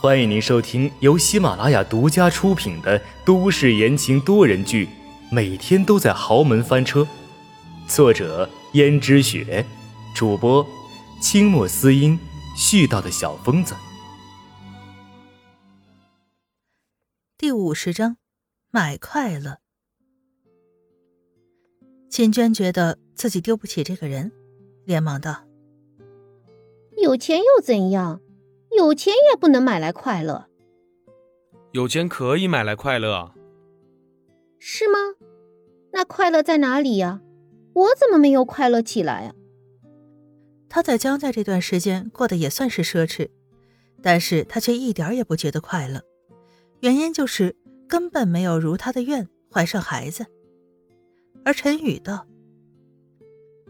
欢迎您收听由喜马拉雅独家出品的都市言情多人剧《每天都在豪门翻车》，作者：胭脂雪，主播：清墨思音，絮叨的小疯子。第五十章，买快乐。秦娟觉得自己丢不起这个人，连忙道：“有钱又怎样？”有钱也不能买来快乐。有钱可以买来快乐，是吗？那快乐在哪里呀？我怎么没有快乐起来啊？他在江家这段时间过得也算是奢侈，但是他却一点也不觉得快乐。原因就是根本没有如他的愿怀上孩子。而陈宇道：“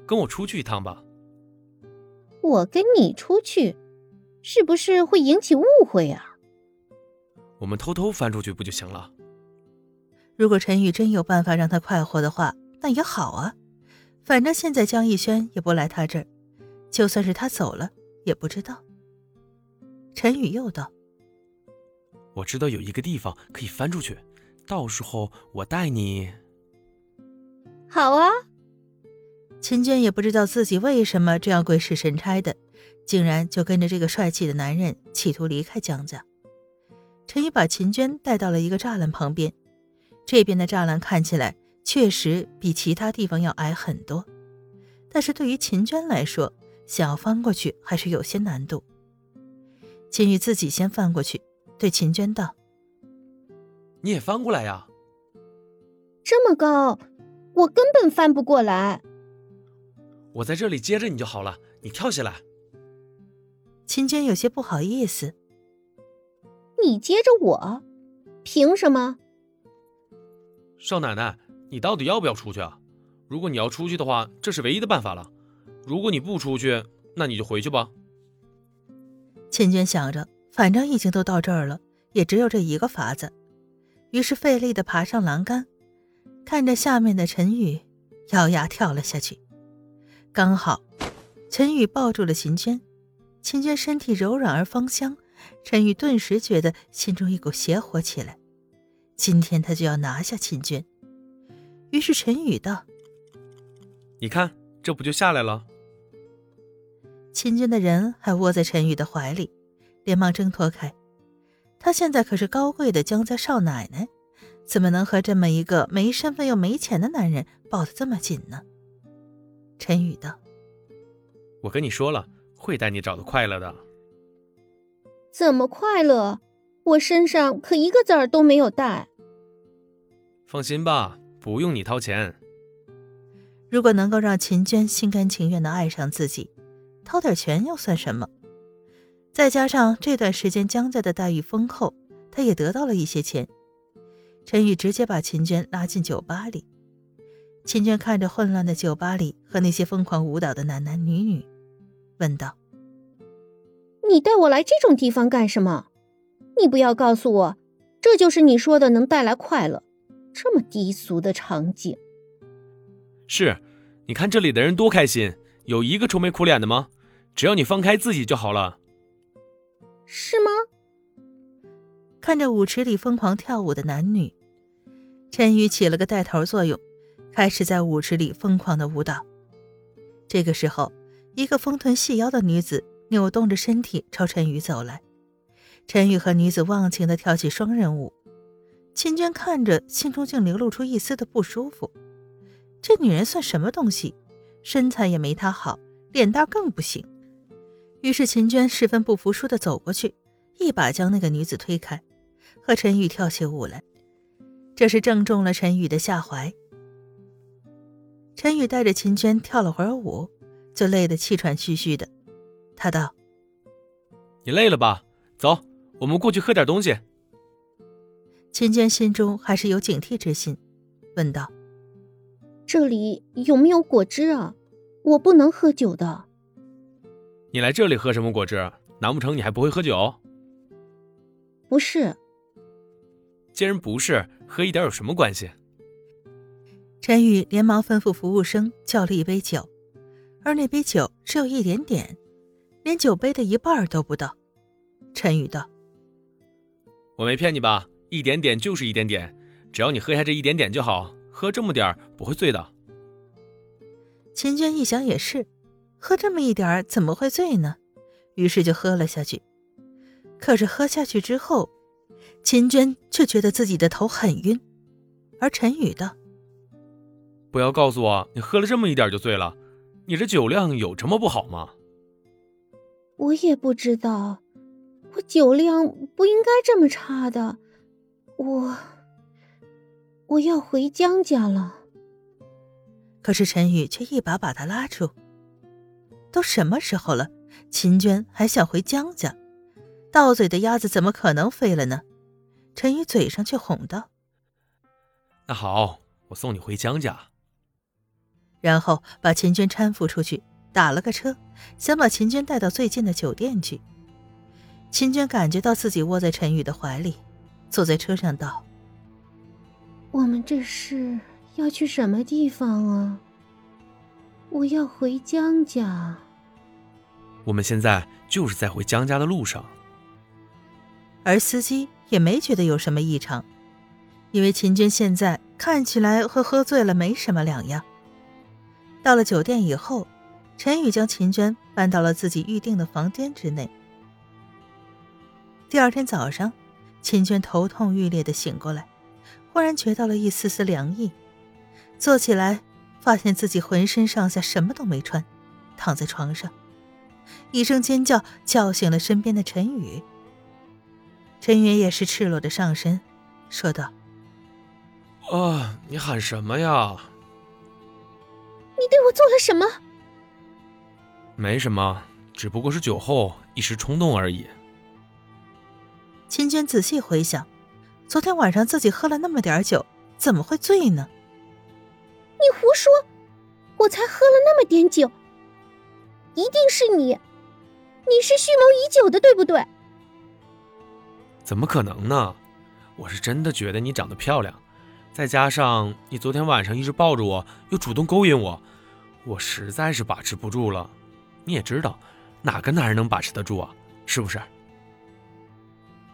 跟我出去一趟吧。”我跟你出去。是不是会引起误会啊？我们偷偷翻出去不就行了？如果陈宇真有办法让他快活的话，那也好啊。反正现在江逸轩也不来他这儿，就算是他走了，也不知道。陈宇又道：“我知道有一个地方可以翻出去，到时候我带你。”好啊。秦娟也不知道自己为什么这样鬼使神差的。竟然就跟着这个帅气的男人，企图离开江家。陈宇把秦娟带到了一个栅栏旁边，这边的栅栏看起来确实比其他地方要矮很多，但是对于秦娟来说，想要翻过去还是有些难度。秦宇自己先翻过去，对秦娟道：“你也翻过来呀？这么高，我根本翻不过来。我在这里接着你就好了，你跳下来。”秦娟有些不好意思：“你接着我，凭什么？”少奶奶，你到底要不要出去啊？如果你要出去的话，这是唯一的办法了。如果你不出去，那你就回去吧。秦娟想着，反正已经都到这儿了，也只有这一个法子，于是费力的爬上栏杆，看着下面的陈宇，咬牙跳了下去。刚好，陈宇抱住了秦娟。秦娟身体柔软而芳香，陈宇顿时觉得心中一股邪火起来。今天他就要拿下秦娟。于是陈宇道：“你看，这不就下来了？”秦娟的人还窝在陈宇的怀里，连忙挣脱开。她现在可是高贵的江家少奶奶，怎么能和这么一个没身份又没钱的男人抱得这么紧呢？陈宇道：“我跟你说了。”会带你找到快乐的。怎么快乐？我身上可一个子儿都没有带。放心吧，不用你掏钱。如果能够让秦娟心甘情愿的爱上自己，掏点钱又算什么？再加上这段时间江家的待遇丰厚，他也得到了一些钱。陈宇直接把秦娟拉进酒吧里。秦娟看着混乱的酒吧里和那些疯狂舞蹈的男男女女。问道：“你带我来这种地方干什么？你不要告诉我，这就是你说的能带来快乐？这么低俗的场景。”是，你看这里的人多开心，有一个愁眉苦脸的吗？只要你放开自己就好了。是吗？看着舞池里疯狂跳舞的男女，陈宇起了个带头作用，开始在舞池里疯狂的舞蹈。这个时候。一个丰臀细腰的女子扭动着身体朝陈宇走来，陈宇和女子忘情地跳起双人舞。秦娟看着，心中竟流露出一丝的不舒服。这女人算什么东西？身材也没她好，脸蛋更不行。于是秦娟十分不服输地走过去，一把将那个女子推开，和陈宇跳起舞来。这是正中了陈宇的下怀。陈宇带着秦娟跳了会儿舞。就累得气喘吁吁的，他道：“你累了吧？走，我们过去喝点东西。”秦娟心中还是有警惕之心，问道：“这里有没有果汁啊？我不能喝酒的。”“你来这里喝什么果汁？难不成你还不会喝酒？”“不是。”“既然不是，喝一点有什么关系？”陈宇连忙吩咐服务生叫了一杯酒。而那杯酒只有一点点，连酒杯的一半都不到。陈宇道：“我没骗你吧？一点点就是一点点，只要你喝下这一点点就好，喝这么点儿不会醉的。秦娟一想也是，喝这么一点儿怎么会醉呢？于是就喝了下去。可是喝下去之后，秦娟却觉得自己的头很晕，而陈宇道：“不要告诉我你喝了这么一点就醉了，你这酒量有这么不好吗？”我也不知道，我酒量不应该这么差的。我我要回江家了。可是陈宇却一把把他拉住。都什么时候了，秦娟还想回江家？到嘴的鸭子怎么可能飞了呢？陈宇嘴上却哄道：“那好，我送你回江家。”然后把秦娟搀扶出去。打了个车，想把秦娟带到最近的酒店去。秦娟感觉到自己窝在陈宇的怀里，坐在车上道：“我们这是要去什么地方啊？我要回江家。我们现在就是在回江家的路上。”而司机也没觉得有什么异常，因为秦娟现在看起来和喝醉了没什么两样。到了酒店以后。陈宇将秦娟搬到了自己预定的房间之内。第二天早上，秦娟头痛欲裂的醒过来，忽然觉到了一丝丝凉意，坐起来，发现自己浑身上下什么都没穿，躺在床上，一声尖叫叫醒了身边的陈宇。陈宇也是赤裸着上身，说道：“啊，你喊什么呀？你对我做了什么？”没什么，只不过是酒后一时冲动而已。秦娟仔细回想，昨天晚上自己喝了那么点酒，怎么会醉呢？你胡说！我才喝了那么点酒，一定是你，你是蓄谋已久的，对不对？怎么可能呢？我是真的觉得你长得漂亮，再加上你昨天晚上一直抱着我，又主动勾引我，我实在是把持不住了。你也知道，哪个男人能把持得住啊？是不是？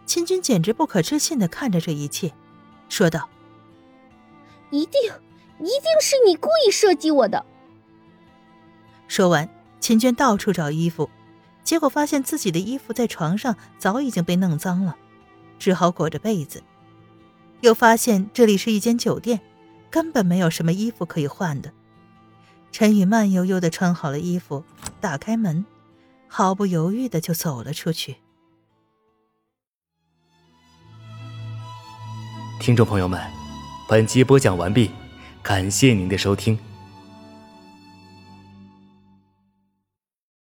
秦军简直不可置信的看着这一切，说道：“一定，一定是你故意设计我的。”说完，秦娟到处找衣服，结果发现自己的衣服在床上早已经被弄脏了，只好裹着被子。又发现这里是一间酒店，根本没有什么衣服可以换的。陈宇慢悠悠的穿好了衣服，打开门，毫不犹豫的就走了出去。听众朋友们，本集播讲完毕，感谢您的收听。